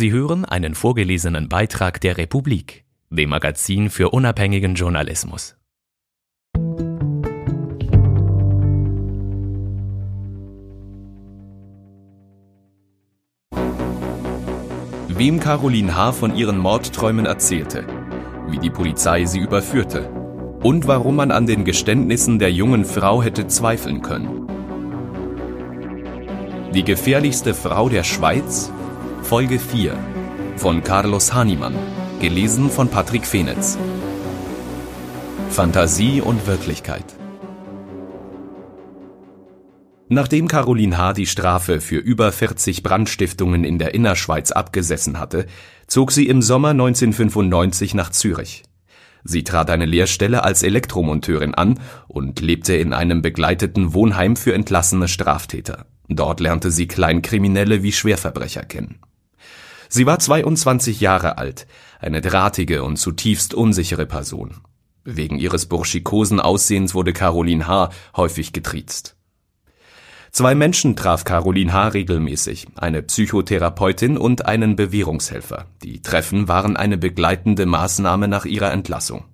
Sie hören einen vorgelesenen Beitrag der Republik, dem Magazin für unabhängigen Journalismus. Wem Caroline H. von ihren Mordträumen erzählte, wie die Polizei sie überführte und warum man an den Geständnissen der jungen Frau hätte zweifeln können. Die gefährlichste Frau der Schweiz Folge 4 von Carlos Hahnemann, gelesen von Patrick Fenitz. Fantasie und Wirklichkeit. Nachdem Caroline H. die Strafe für über 40 Brandstiftungen in der Innerschweiz abgesessen hatte, zog sie im Sommer 1995 nach Zürich. Sie trat eine Lehrstelle als Elektromonteurin an und lebte in einem begleiteten Wohnheim für entlassene Straftäter. Dort lernte sie Kleinkriminelle wie Schwerverbrecher kennen. Sie war 22 Jahre alt, eine drahtige und zutiefst unsichere Person. Wegen ihres burschikosen Aussehens wurde Caroline H. häufig getriezt. Zwei Menschen traf Caroline H. regelmäßig, eine Psychotherapeutin und einen Bewährungshelfer. Die Treffen waren eine begleitende Maßnahme nach ihrer Entlassung.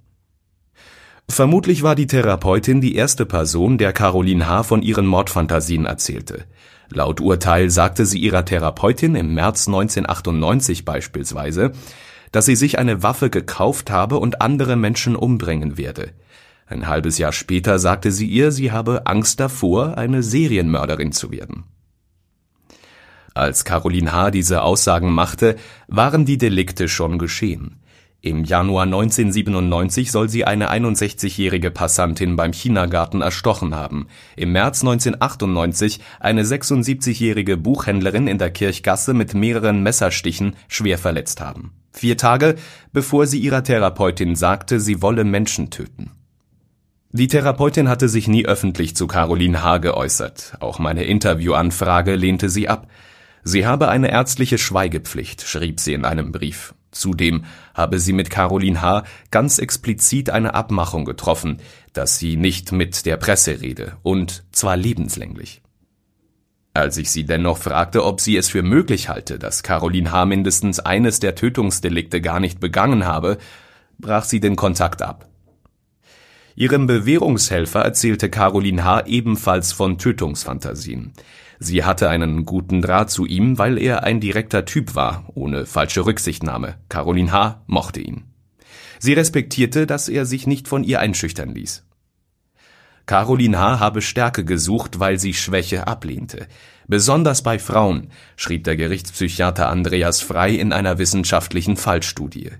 Vermutlich war die Therapeutin die erste Person, der Caroline H. von ihren Mordfantasien erzählte. Laut Urteil sagte sie ihrer Therapeutin im März 1998 beispielsweise, dass sie sich eine Waffe gekauft habe und andere Menschen umbringen werde. Ein halbes Jahr später sagte sie ihr, sie habe Angst davor, eine Serienmörderin zu werden. Als Caroline H. diese Aussagen machte, waren die Delikte schon geschehen. Im Januar 1997 soll sie eine 61-jährige Passantin beim Chinagarten erstochen haben, im März 1998 eine 76-jährige Buchhändlerin in der Kirchgasse mit mehreren Messerstichen schwer verletzt haben. Vier Tage, bevor sie ihrer Therapeutin sagte, sie wolle Menschen töten. Die Therapeutin hatte sich nie öffentlich zu Caroline H. geäußert, auch meine Interviewanfrage lehnte sie ab. Sie habe eine ärztliche Schweigepflicht, schrieb sie in einem Brief. Zudem habe sie mit Caroline H. ganz explizit eine Abmachung getroffen, dass sie nicht mit der Presse rede, und zwar lebenslänglich. Als ich sie dennoch fragte, ob sie es für möglich halte, dass Caroline H. mindestens eines der Tötungsdelikte gar nicht begangen habe, brach sie den Kontakt ab. Ihrem Bewährungshelfer erzählte Caroline H. ebenfalls von Tötungsfantasien. Sie hatte einen guten Draht zu ihm, weil er ein direkter Typ war, ohne falsche Rücksichtnahme. Caroline H. mochte ihn. Sie respektierte, dass er sich nicht von ihr einschüchtern ließ. Caroline H. habe Stärke gesucht, weil sie Schwäche ablehnte. Besonders bei Frauen, schrieb der Gerichtspsychiater Andreas Frei in einer wissenschaftlichen Fallstudie.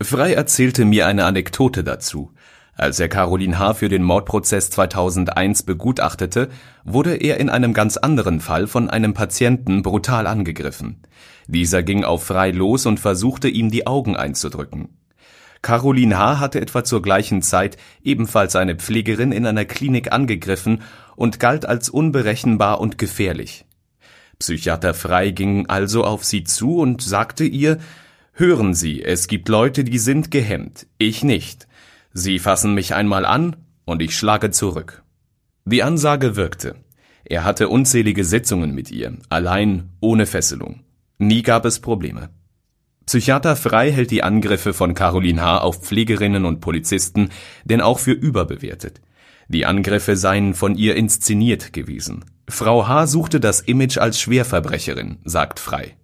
Frei erzählte mir eine Anekdote dazu. Als er Caroline H. für den Mordprozess 2001 begutachtete, wurde er in einem ganz anderen Fall von einem Patienten brutal angegriffen. Dieser ging auf Frei los und versuchte ihm die Augen einzudrücken. Caroline H. hatte etwa zur gleichen Zeit ebenfalls eine Pflegerin in einer Klinik angegriffen und galt als unberechenbar und gefährlich. Psychiater Frei ging also auf sie zu und sagte ihr, Hören Sie, es gibt Leute, die sind gehemmt, ich nicht. Sie fassen mich einmal an und ich schlage zurück. Die Ansage wirkte. Er hatte unzählige Sitzungen mit ihr, allein, ohne Fesselung. Nie gab es Probleme. Psychiater Frei hält die Angriffe von Caroline H. auf Pflegerinnen und Polizisten denn auch für überbewertet. Die Angriffe seien von ihr inszeniert gewesen. Frau H. suchte das Image als Schwerverbrecherin, sagt Frei.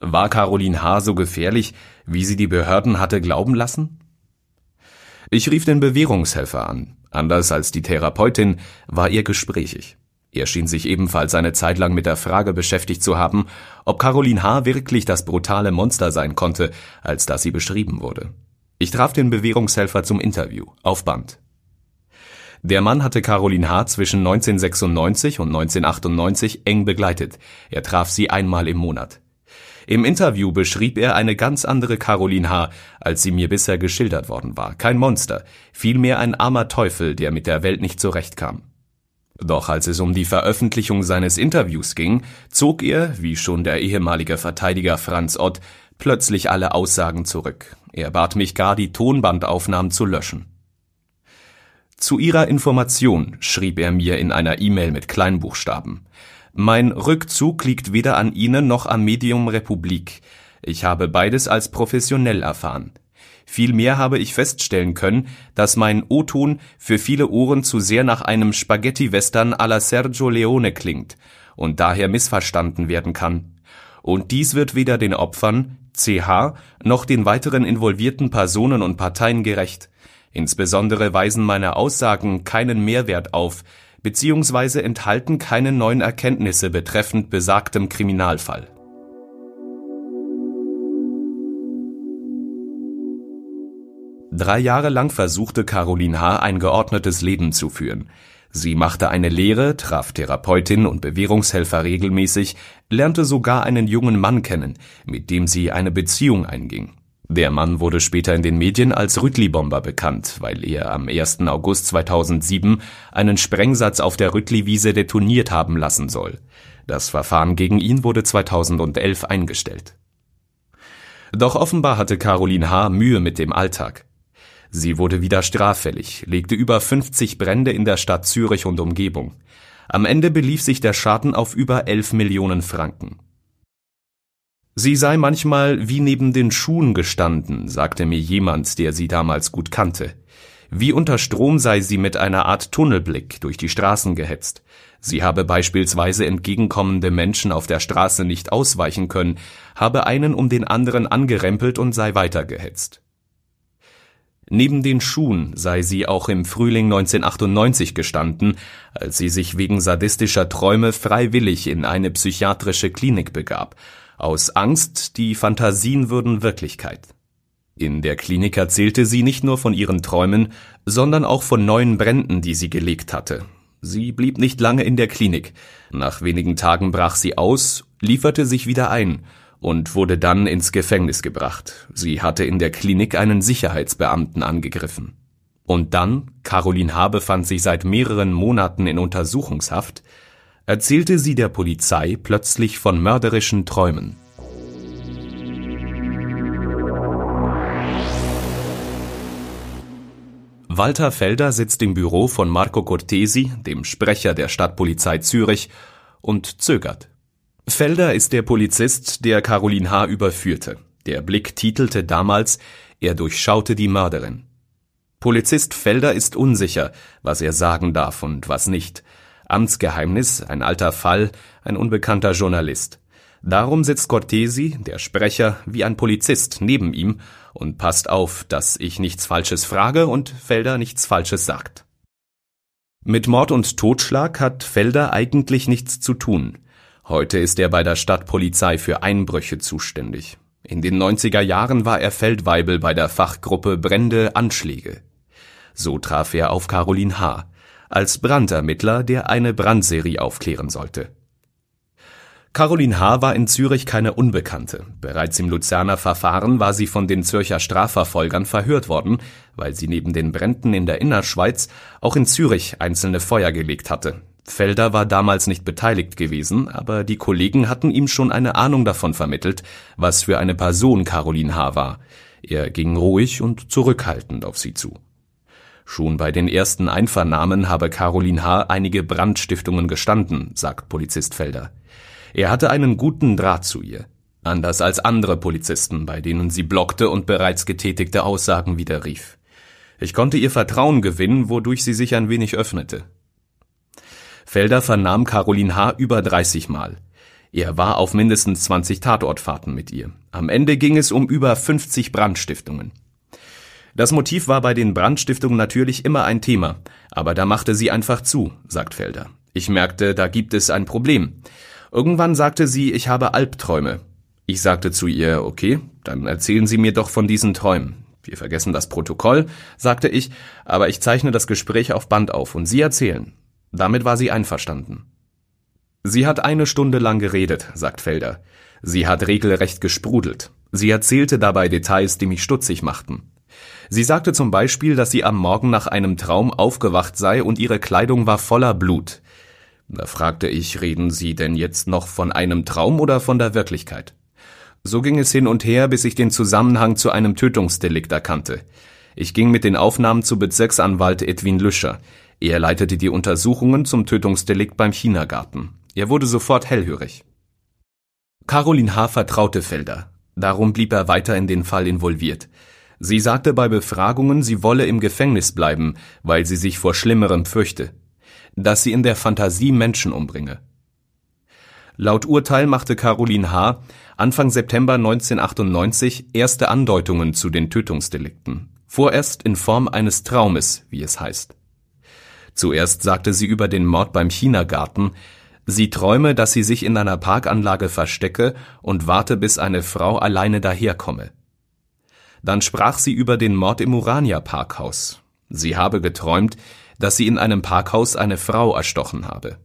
War Caroline H. so gefährlich, wie sie die Behörden hatte glauben lassen? Ich rief den Bewährungshelfer an. Anders als die Therapeutin war er gesprächig. Er schien sich ebenfalls eine Zeit lang mit der Frage beschäftigt zu haben, ob Caroline H. wirklich das brutale Monster sein konnte, als das sie beschrieben wurde. Ich traf den Bewährungshelfer zum Interview, auf Band. Der Mann hatte Caroline H. zwischen 1996 und 1998 eng begleitet. Er traf sie einmal im Monat. Im Interview beschrieb er eine ganz andere Caroline H., als sie mir bisher geschildert worden war. Kein Monster, vielmehr ein armer Teufel, der mit der Welt nicht zurechtkam. Doch als es um die Veröffentlichung seines Interviews ging, zog er, wie schon der ehemalige Verteidiger Franz Ott, plötzlich alle Aussagen zurück. Er bat mich gar, die Tonbandaufnahmen zu löschen. Zu ihrer Information schrieb er mir in einer E-Mail mit Kleinbuchstaben. Mein Rückzug liegt weder an Ihnen noch am Medium Republik. Ich habe beides als professionell erfahren. Vielmehr habe ich feststellen können, dass mein O-Ton für viele Ohren zu sehr nach einem Spaghetti-Western à la Sergio Leone klingt und daher missverstanden werden kann. Und dies wird weder den Opfern, CH, noch den weiteren involvierten Personen und Parteien gerecht. Insbesondere weisen meine Aussagen keinen Mehrwert auf, beziehungsweise enthalten keine neuen Erkenntnisse betreffend besagtem Kriminalfall. Drei Jahre lang versuchte Caroline H. ein geordnetes Leben zu führen. Sie machte eine Lehre, traf Therapeutin und Bewährungshelfer regelmäßig, lernte sogar einen jungen Mann kennen, mit dem sie eine Beziehung einging. Der Mann wurde später in den Medien als Rüttli-Bomber bekannt, weil er am 1. August 2007 einen Sprengsatz auf der Rüttli-Wiese detoniert haben lassen soll. Das Verfahren gegen ihn wurde 2011 eingestellt. Doch offenbar hatte Caroline H. Mühe mit dem Alltag. Sie wurde wieder straffällig, legte über 50 Brände in der Stadt Zürich und Umgebung. Am Ende belief sich der Schaden auf über 11 Millionen Franken. Sie sei manchmal wie neben den Schuhen gestanden, sagte mir jemand, der sie damals gut kannte. Wie unter Strom sei sie mit einer Art Tunnelblick durch die Straßen gehetzt. Sie habe beispielsweise entgegenkommende Menschen auf der Straße nicht ausweichen können, habe einen um den anderen angerempelt und sei weitergehetzt. Neben den Schuhen sei sie auch im Frühling 1998 gestanden, als sie sich wegen sadistischer Träume freiwillig in eine psychiatrische Klinik begab aus Angst, die Phantasien würden Wirklichkeit. In der Klinik erzählte sie nicht nur von ihren Träumen, sondern auch von neuen Bränden, die sie gelegt hatte. Sie blieb nicht lange in der Klinik. Nach wenigen Tagen brach sie aus, lieferte sich wieder ein und wurde dann ins Gefängnis gebracht. Sie hatte in der Klinik einen Sicherheitsbeamten angegriffen. Und dann, Caroline H. befand sich seit mehreren Monaten in Untersuchungshaft, erzählte sie der Polizei plötzlich von mörderischen Träumen. Walter Felder sitzt im Büro von Marco Cortesi, dem Sprecher der Stadtpolizei Zürich, und zögert. Felder ist der Polizist, der Caroline H. überführte. Der Blick titelte damals, er durchschaute die Mörderin. Polizist Felder ist unsicher, was er sagen darf und was nicht. Amtsgeheimnis, ein alter Fall, ein unbekannter Journalist. Darum sitzt Cortesi, der Sprecher, wie ein Polizist neben ihm und passt auf, dass ich nichts Falsches frage und Felder nichts Falsches sagt. Mit Mord und Totschlag hat Felder eigentlich nichts zu tun. Heute ist er bei der Stadtpolizei für Einbrüche zuständig. In den 90er Jahren war er Feldweibel bei der Fachgruppe Brände Anschläge. So traf er auf Caroline H als Brandermittler, der eine Brandserie aufklären sollte. Caroline H. war in Zürich keine Unbekannte. Bereits im Luzerner Verfahren war sie von den Zürcher Strafverfolgern verhört worden, weil sie neben den Bränden in der Innerschweiz auch in Zürich einzelne Feuer gelegt hatte. Felder war damals nicht beteiligt gewesen, aber die Kollegen hatten ihm schon eine Ahnung davon vermittelt, was für eine Person Caroline H. war. Er ging ruhig und zurückhaltend auf sie zu. Schon bei den ersten Einvernahmen habe Caroline H. einige Brandstiftungen gestanden, sagt Polizist Felder. Er hatte einen guten Draht zu ihr. Anders als andere Polizisten, bei denen sie blockte und bereits getätigte Aussagen widerrief. Ich konnte ihr Vertrauen gewinnen, wodurch sie sich ein wenig öffnete. Felder vernahm Caroline H. über 30 Mal. Er war auf mindestens 20 Tatortfahrten mit ihr. Am Ende ging es um über 50 Brandstiftungen. Das Motiv war bei den Brandstiftungen natürlich immer ein Thema, aber da machte sie einfach zu, sagt Felder. Ich merkte, da gibt es ein Problem. Irgendwann sagte sie, ich habe Albträume. Ich sagte zu ihr, okay, dann erzählen Sie mir doch von diesen Träumen. Wir vergessen das Protokoll, sagte ich, aber ich zeichne das Gespräch auf Band auf und Sie erzählen. Damit war sie einverstanden. Sie hat eine Stunde lang geredet, sagt Felder. Sie hat regelrecht gesprudelt. Sie erzählte dabei Details, die mich stutzig machten. Sie sagte zum Beispiel, dass sie am Morgen nach einem Traum aufgewacht sei und ihre Kleidung war voller Blut. Da fragte ich, reden Sie denn jetzt noch von einem Traum oder von der Wirklichkeit? So ging es hin und her, bis ich den Zusammenhang zu einem Tötungsdelikt erkannte. Ich ging mit den Aufnahmen zu Bezirksanwalt Edwin Lüscher. Er leitete die Untersuchungen zum Tötungsdelikt beim Chinagarten. Er wurde sofort hellhörig. Caroline H. vertraute Felder. Darum blieb er weiter in den Fall involviert. Sie sagte bei Befragungen, sie wolle im Gefängnis bleiben, weil sie sich vor Schlimmerem fürchte. Dass sie in der Fantasie Menschen umbringe. Laut Urteil machte Caroline H. Anfang September 1998 erste Andeutungen zu den Tötungsdelikten. Vorerst in Form eines Traumes, wie es heißt. Zuerst sagte sie über den Mord beim Chinagarten, sie träume, dass sie sich in einer Parkanlage verstecke und warte, bis eine Frau alleine daherkomme. Dann sprach sie über den Mord im Urania Parkhaus. Sie habe geträumt, dass sie in einem Parkhaus eine Frau erstochen habe.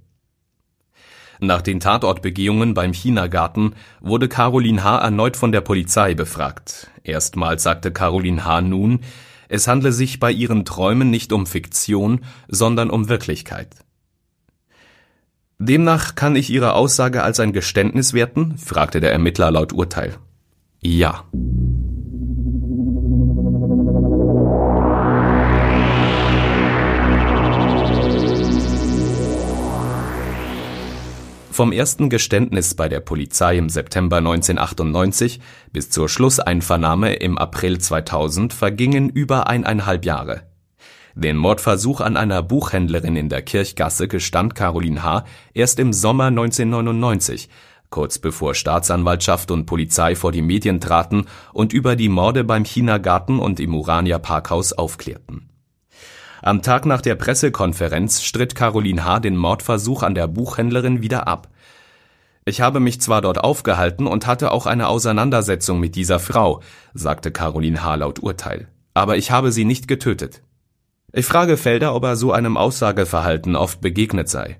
Nach den Tatortbegehungen beim Chinagarten wurde Caroline H. erneut von der Polizei befragt. Erstmals sagte Caroline H. nun, es handle sich bei ihren Träumen nicht um Fiktion, sondern um Wirklichkeit. Demnach kann ich Ihre Aussage als ein Geständnis werten? fragte der Ermittler laut Urteil. Ja. Vom ersten Geständnis bei der Polizei im September 1998 bis zur Schlusseinvernahme im April 2000 vergingen über eineinhalb Jahre. Den Mordversuch an einer Buchhändlerin in der Kirchgasse gestand Caroline H. erst im Sommer 1999, kurz bevor Staatsanwaltschaft und Polizei vor die Medien traten und über die Morde beim Chinagarten und im Urania Parkhaus aufklärten. Am Tag nach der Pressekonferenz stritt Caroline H. den Mordversuch an der Buchhändlerin wieder ab. Ich habe mich zwar dort aufgehalten und hatte auch eine Auseinandersetzung mit dieser Frau, sagte Caroline H. laut Urteil, aber ich habe sie nicht getötet. Ich frage Felder, ob er so einem Aussageverhalten oft begegnet sei.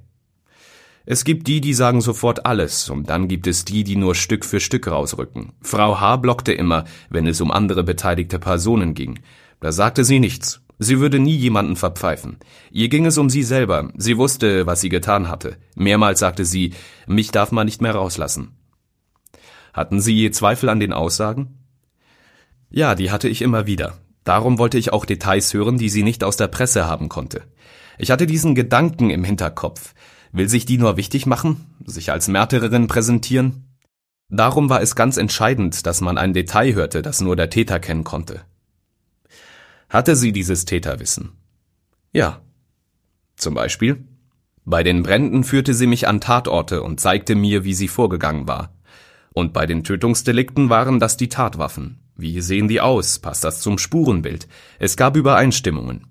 Es gibt die, die sagen sofort alles, und dann gibt es die, die nur Stück für Stück rausrücken. Frau H. blockte immer, wenn es um andere beteiligte Personen ging. Da sagte sie nichts. Sie würde nie jemanden verpfeifen. Ihr ging es um sie selber. Sie wusste, was sie getan hatte. Mehrmals sagte sie, mich darf man nicht mehr rauslassen. Hatten Sie je Zweifel an den Aussagen? Ja, die hatte ich immer wieder. Darum wollte ich auch Details hören, die sie nicht aus der Presse haben konnte. Ich hatte diesen Gedanken im Hinterkopf. Will sich die nur wichtig machen? Sich als Märtyrerin präsentieren? Darum war es ganz entscheidend, dass man ein Detail hörte, das nur der Täter kennen konnte. Hatte sie dieses Täterwissen? Ja. Zum Beispiel? Bei den Bränden führte sie mich an Tatorte und zeigte mir, wie sie vorgegangen war. Und bei den Tötungsdelikten waren das die Tatwaffen. Wie sehen die aus? Passt das zum Spurenbild? Es gab Übereinstimmungen.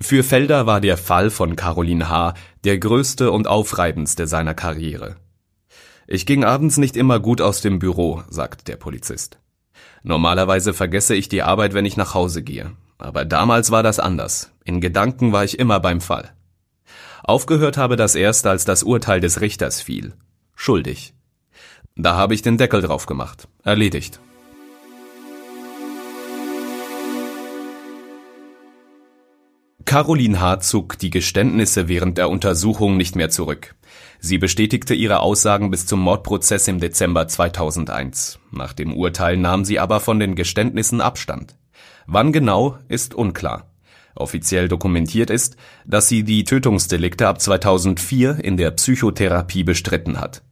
Für Felder war der Fall von Caroline H. der größte und aufreibendste seiner Karriere. Ich ging abends nicht immer gut aus dem Büro, sagt der Polizist. Normalerweise vergesse ich die Arbeit, wenn ich nach Hause gehe. Aber damals war das anders. In Gedanken war ich immer beim Fall. Aufgehört habe das erst, als das Urteil des Richters fiel. Schuldig. Da habe ich den Deckel drauf gemacht. Erledigt. Caroline H. zog die Geständnisse während der Untersuchung nicht mehr zurück. Sie bestätigte ihre Aussagen bis zum Mordprozess im Dezember 2001. Nach dem Urteil nahm sie aber von den Geständnissen Abstand. Wann genau, ist unklar. Offiziell dokumentiert ist, dass sie die Tötungsdelikte ab 2004 in der Psychotherapie bestritten hat.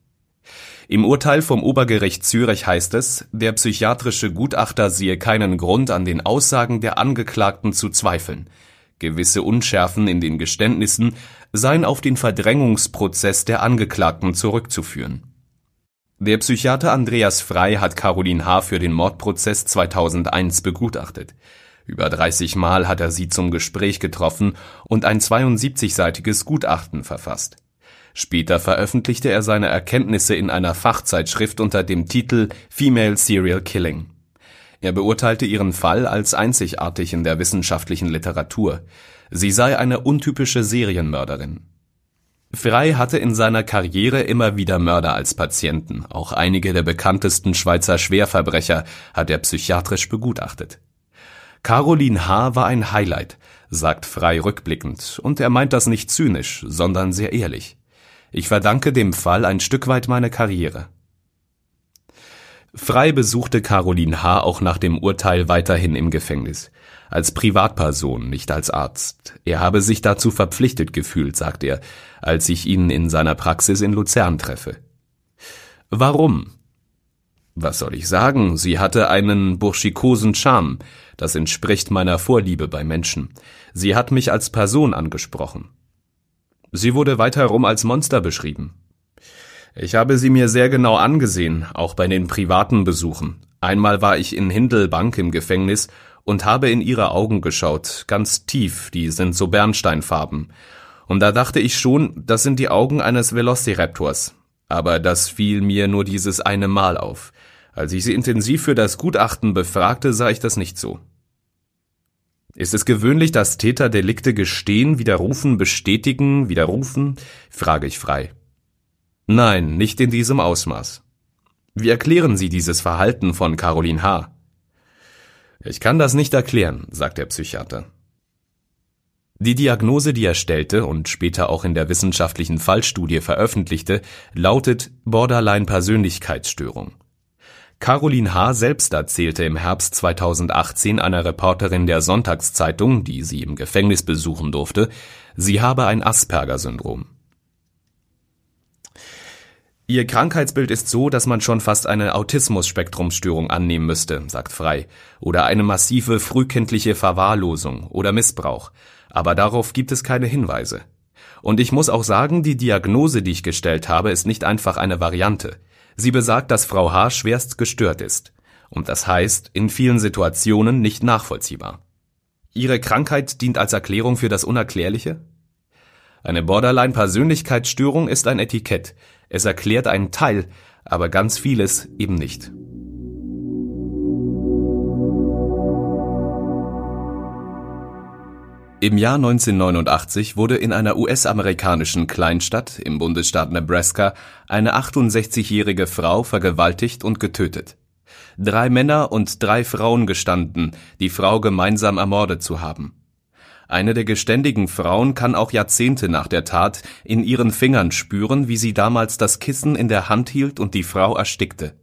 Im Urteil vom Obergericht Zürich heißt es, der psychiatrische Gutachter sehe keinen Grund an den Aussagen der Angeklagten zu zweifeln. Gewisse Unschärfen in den Geständnissen seien auf den Verdrängungsprozess der Angeklagten zurückzuführen. Der Psychiater Andreas Frei hat Caroline H. für den Mordprozess 2001 begutachtet. Über 30 Mal hat er sie zum Gespräch getroffen und ein 72-seitiges Gutachten verfasst. Später veröffentlichte er seine Erkenntnisse in einer Fachzeitschrift unter dem Titel Female Serial Killing. Er beurteilte ihren Fall als einzigartig in der wissenschaftlichen Literatur. Sie sei eine untypische Serienmörderin. Frey hatte in seiner Karriere immer wieder Mörder als Patienten, auch einige der bekanntesten Schweizer Schwerverbrecher hat er psychiatrisch begutachtet. Caroline H. war ein Highlight, sagt Frey rückblickend, und er meint das nicht zynisch, sondern sehr ehrlich. Ich verdanke dem Fall ein Stück weit meine Karriere. Frei besuchte Caroline H. auch nach dem Urteil weiterhin im Gefängnis. Als Privatperson, nicht als Arzt. Er habe sich dazu verpflichtet gefühlt, sagt er, als ich ihn in seiner Praxis in Luzern treffe. Warum? Was soll ich sagen? Sie hatte einen burschikosen Charme. Das entspricht meiner Vorliebe bei Menschen. Sie hat mich als Person angesprochen. Sie wurde weiterherum als Monster beschrieben. Ich habe sie mir sehr genau angesehen, auch bei den privaten Besuchen. Einmal war ich in Hindelbank im Gefängnis und habe in ihre Augen geschaut, ganz tief, die sind so bernsteinfarben. Und da dachte ich schon, das sind die Augen eines Velociraptors. Aber das fiel mir nur dieses eine Mal auf. Als ich sie intensiv für das Gutachten befragte, sah ich das nicht so. Ist es gewöhnlich, dass Täter Delikte gestehen, widerrufen, bestätigen, widerrufen? frage ich frei. Nein, nicht in diesem Ausmaß. Wie erklären Sie dieses Verhalten von Caroline H.? Ich kann das nicht erklären, sagt der Psychiater. Die Diagnose, die er stellte und später auch in der wissenschaftlichen Fallstudie veröffentlichte, lautet Borderline-Persönlichkeitsstörung. Caroline H. selbst erzählte im Herbst 2018 einer Reporterin der Sonntagszeitung, die sie im Gefängnis besuchen durfte, sie habe ein Asperger-Syndrom. Ihr Krankheitsbild ist so, dass man schon fast eine Autismus-Spektrumsstörung annehmen müsste, sagt Frei, oder eine massive frühkindliche Verwahrlosung oder Missbrauch, aber darauf gibt es keine Hinweise. Und ich muss auch sagen, die Diagnose, die ich gestellt habe, ist nicht einfach eine Variante. Sie besagt, dass Frau H. schwerst gestört ist. Und das heißt, in vielen Situationen nicht nachvollziehbar. Ihre Krankheit dient als Erklärung für das Unerklärliche? Eine Borderline-Persönlichkeitsstörung ist ein Etikett, es erklärt einen Teil, aber ganz vieles eben nicht. Im Jahr 1989 wurde in einer US-amerikanischen Kleinstadt im Bundesstaat Nebraska eine 68-jährige Frau vergewaltigt und getötet. Drei Männer und drei Frauen gestanden, die Frau gemeinsam ermordet zu haben. Eine der geständigen Frauen kann auch Jahrzehnte nach der Tat in ihren Fingern spüren, wie sie damals das Kissen in der Hand hielt und die Frau erstickte.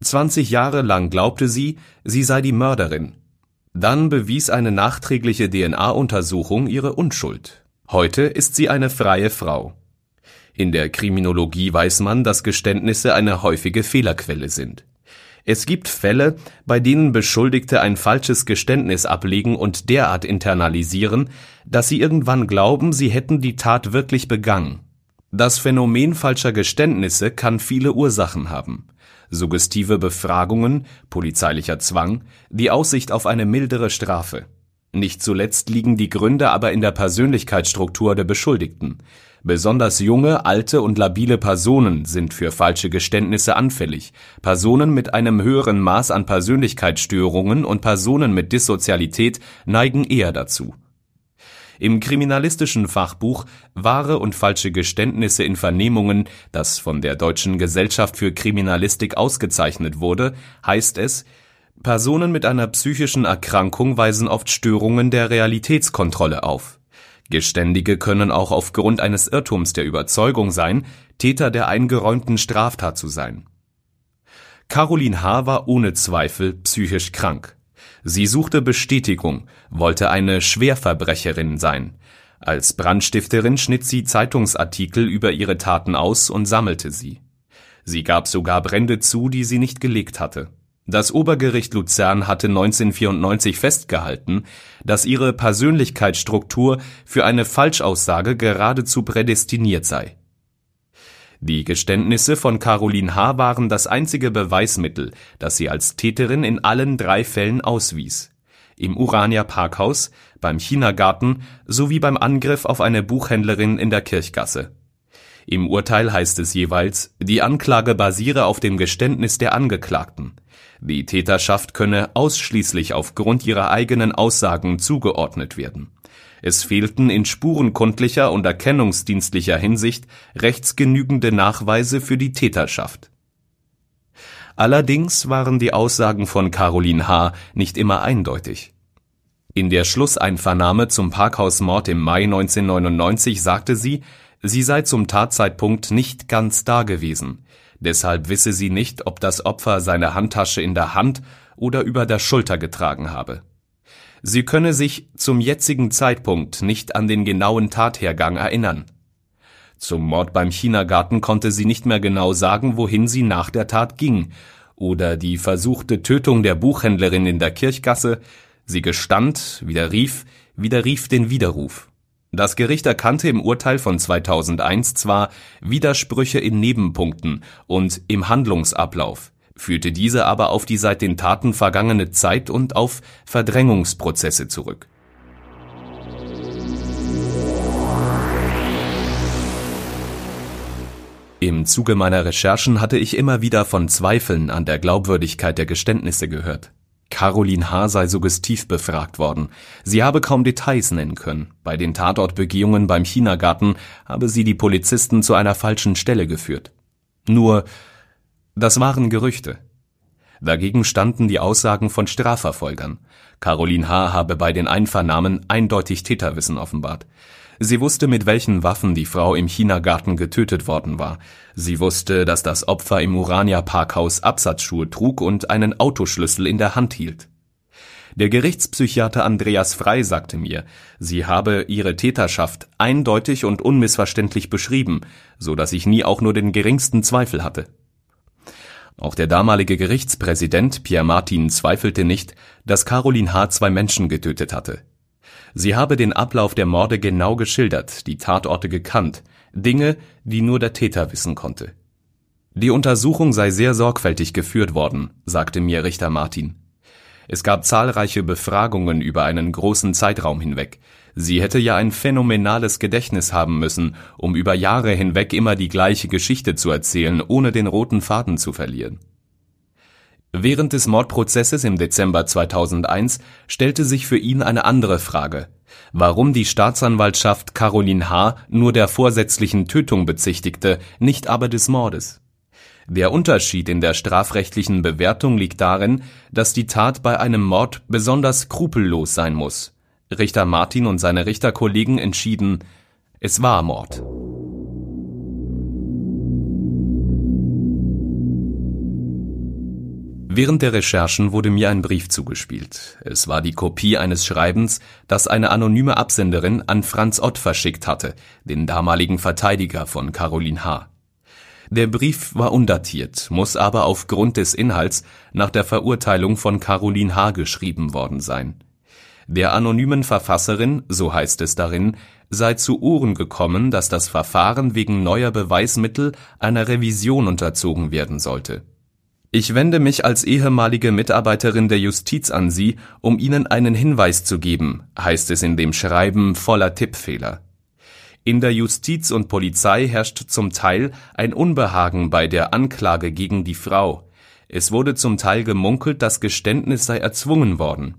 20 Jahre lang glaubte sie, sie sei die Mörderin. Dann bewies eine nachträgliche DNA-Untersuchung ihre Unschuld. Heute ist sie eine freie Frau. In der Kriminologie weiß man, dass Geständnisse eine häufige Fehlerquelle sind. Es gibt Fälle, bei denen Beschuldigte ein falsches Geständnis ablegen und derart internalisieren, dass sie irgendwann glauben, sie hätten die Tat wirklich begangen. Das Phänomen falscher Geständnisse kann viele Ursachen haben. Suggestive Befragungen, polizeilicher Zwang, die Aussicht auf eine mildere Strafe. Nicht zuletzt liegen die Gründe aber in der Persönlichkeitsstruktur der Beschuldigten. Besonders junge, alte und labile Personen sind für falsche Geständnisse anfällig, Personen mit einem höheren Maß an Persönlichkeitsstörungen und Personen mit Dissozialität neigen eher dazu. Im kriminalistischen Fachbuch Wahre und falsche Geständnisse in Vernehmungen, das von der Deutschen Gesellschaft für Kriminalistik ausgezeichnet wurde, heißt es Personen mit einer psychischen Erkrankung weisen oft Störungen der Realitätskontrolle auf Geständige können auch aufgrund eines Irrtums der Überzeugung sein, Täter der eingeräumten Straftat zu sein. Caroline H. war ohne Zweifel psychisch krank. Sie suchte Bestätigung, wollte eine Schwerverbrecherin sein. Als Brandstifterin schnitt sie Zeitungsartikel über ihre Taten aus und sammelte sie. Sie gab sogar Brände zu, die sie nicht gelegt hatte das Obergericht Luzern hatte 1994 festgehalten, dass ihre Persönlichkeitsstruktur für eine Falschaussage geradezu prädestiniert sei. Die Geständnisse von Caroline H. waren das einzige Beweismittel, das sie als Täterin in allen drei Fällen auswies: im Urania Parkhaus, beim Chinagarten sowie beim Angriff auf eine Buchhändlerin in der Kirchgasse. Im Urteil heißt es jeweils, die Anklage basiere auf dem Geständnis der Angeklagten die Täterschaft könne ausschließlich aufgrund ihrer eigenen Aussagen zugeordnet werden. Es fehlten in spurenkundlicher und erkennungsdienstlicher Hinsicht rechtsgenügende Nachweise für die Täterschaft. Allerdings waren die Aussagen von Caroline H. nicht immer eindeutig. In der Schlusseinvernahme zum Parkhausmord im Mai 1999 sagte sie, sie sei zum Tatzeitpunkt nicht ganz da gewesen Deshalb wisse sie nicht, ob das Opfer seine Handtasche in der Hand oder über der Schulter getragen habe. Sie könne sich zum jetzigen Zeitpunkt nicht an den genauen Tathergang erinnern. Zum Mord beim Chinagarten konnte sie nicht mehr genau sagen, wohin sie nach der Tat ging, oder die versuchte Tötung der Buchhändlerin in der Kirchgasse, sie gestand, widerrief, widerrief den Widerruf. Das Gericht erkannte im Urteil von 2001 zwar Widersprüche in Nebenpunkten und im Handlungsablauf, führte diese aber auf die seit den Taten vergangene Zeit und auf Verdrängungsprozesse zurück. Im Zuge meiner Recherchen hatte ich immer wieder von Zweifeln an der Glaubwürdigkeit der Geständnisse gehört. Caroline H. sei suggestiv befragt worden. Sie habe kaum Details nennen können. Bei den Tatortbegehungen beim Chinagarten habe sie die Polizisten zu einer falschen Stelle geführt. Nur, das waren Gerüchte. Dagegen standen die Aussagen von Strafverfolgern. Caroline H. habe bei den Einvernahmen eindeutig Täterwissen offenbart. Sie wusste, mit welchen Waffen die Frau im Chinagarten getötet worden war. Sie wusste, dass das Opfer im Urania Parkhaus Absatzschuhe trug und einen Autoschlüssel in der Hand hielt. Der Gerichtspsychiater Andreas Frei sagte mir, sie habe ihre Täterschaft eindeutig und unmissverständlich beschrieben, so dass ich nie auch nur den geringsten Zweifel hatte. Auch der damalige Gerichtspräsident Pierre Martin zweifelte nicht, dass Caroline H. zwei Menschen getötet hatte. Sie habe den Ablauf der Morde genau geschildert, die Tatorte gekannt, Dinge, die nur der Täter wissen konnte. Die Untersuchung sei sehr sorgfältig geführt worden, sagte mir Richter Martin. Es gab zahlreiche Befragungen über einen großen Zeitraum hinweg. Sie hätte ja ein phänomenales Gedächtnis haben müssen, um über Jahre hinweg immer die gleiche Geschichte zu erzählen, ohne den roten Faden zu verlieren. Während des Mordprozesses im Dezember 2001 stellte sich für ihn eine andere Frage: Warum die Staatsanwaltschaft Caroline H. nur der vorsätzlichen Tötung bezichtigte, nicht aber des Mordes. Der Unterschied in der strafrechtlichen Bewertung liegt darin, dass die Tat bei einem Mord besonders skrupellos sein muss. Richter Martin und seine Richterkollegen entschieden, es war Mord Während der Recherchen wurde mir ein Brief zugespielt. Es war die Kopie eines Schreibens, das eine anonyme Absenderin an Franz Ott verschickt hatte, den damaligen Verteidiger von Caroline H. Der Brief war undatiert, muss aber aufgrund des Inhalts nach der Verurteilung von Caroline H. geschrieben worden sein. Der anonymen Verfasserin, so heißt es darin, sei zu Ohren gekommen, dass das Verfahren wegen neuer Beweismittel einer Revision unterzogen werden sollte ich wende mich als ehemalige Mitarbeiterin der Justiz an Sie, um Ihnen einen Hinweis zu geben, heißt es in dem Schreiben voller Tippfehler. In der Justiz und Polizei herrscht zum Teil ein Unbehagen bei der Anklage gegen die Frau. Es wurde zum Teil gemunkelt, das Geständnis sei erzwungen worden.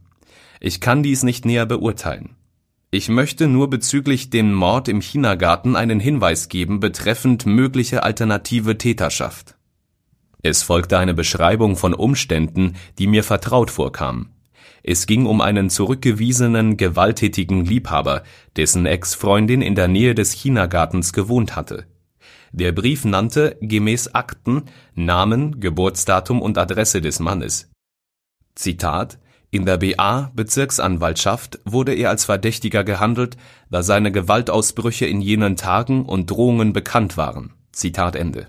Ich kann dies nicht näher beurteilen. Ich möchte nur bezüglich dem Mord im Chinagarten einen Hinweis geben betreffend mögliche alternative Täterschaft es folgte eine Beschreibung von Umständen, die mir vertraut vorkamen. Es ging um einen zurückgewiesenen, gewalttätigen Liebhaber, dessen Ex-Freundin in der Nähe des Chinagartens gewohnt hatte. Der Brief nannte, gemäß Akten, Namen, Geburtsdatum und Adresse des Mannes. Zitat In der BA Bezirksanwaltschaft wurde er als Verdächtiger gehandelt, da seine Gewaltausbrüche in jenen Tagen und Drohungen bekannt waren. Zitat Ende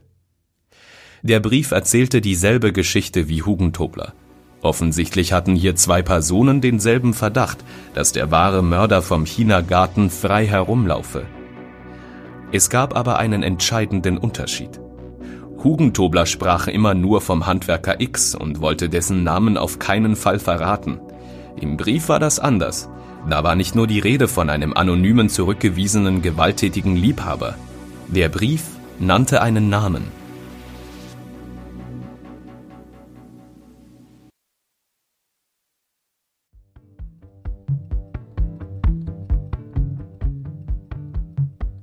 der Brief erzählte dieselbe Geschichte wie Hugentobler. Offensichtlich hatten hier zwei Personen denselben Verdacht, dass der wahre Mörder vom Chinagarten frei herumlaufe. Es gab aber einen entscheidenden Unterschied. Hugentobler sprach immer nur vom Handwerker X und wollte dessen Namen auf keinen Fall verraten. Im Brief war das anders. Da war nicht nur die Rede von einem anonymen zurückgewiesenen gewalttätigen Liebhaber. Der Brief nannte einen Namen.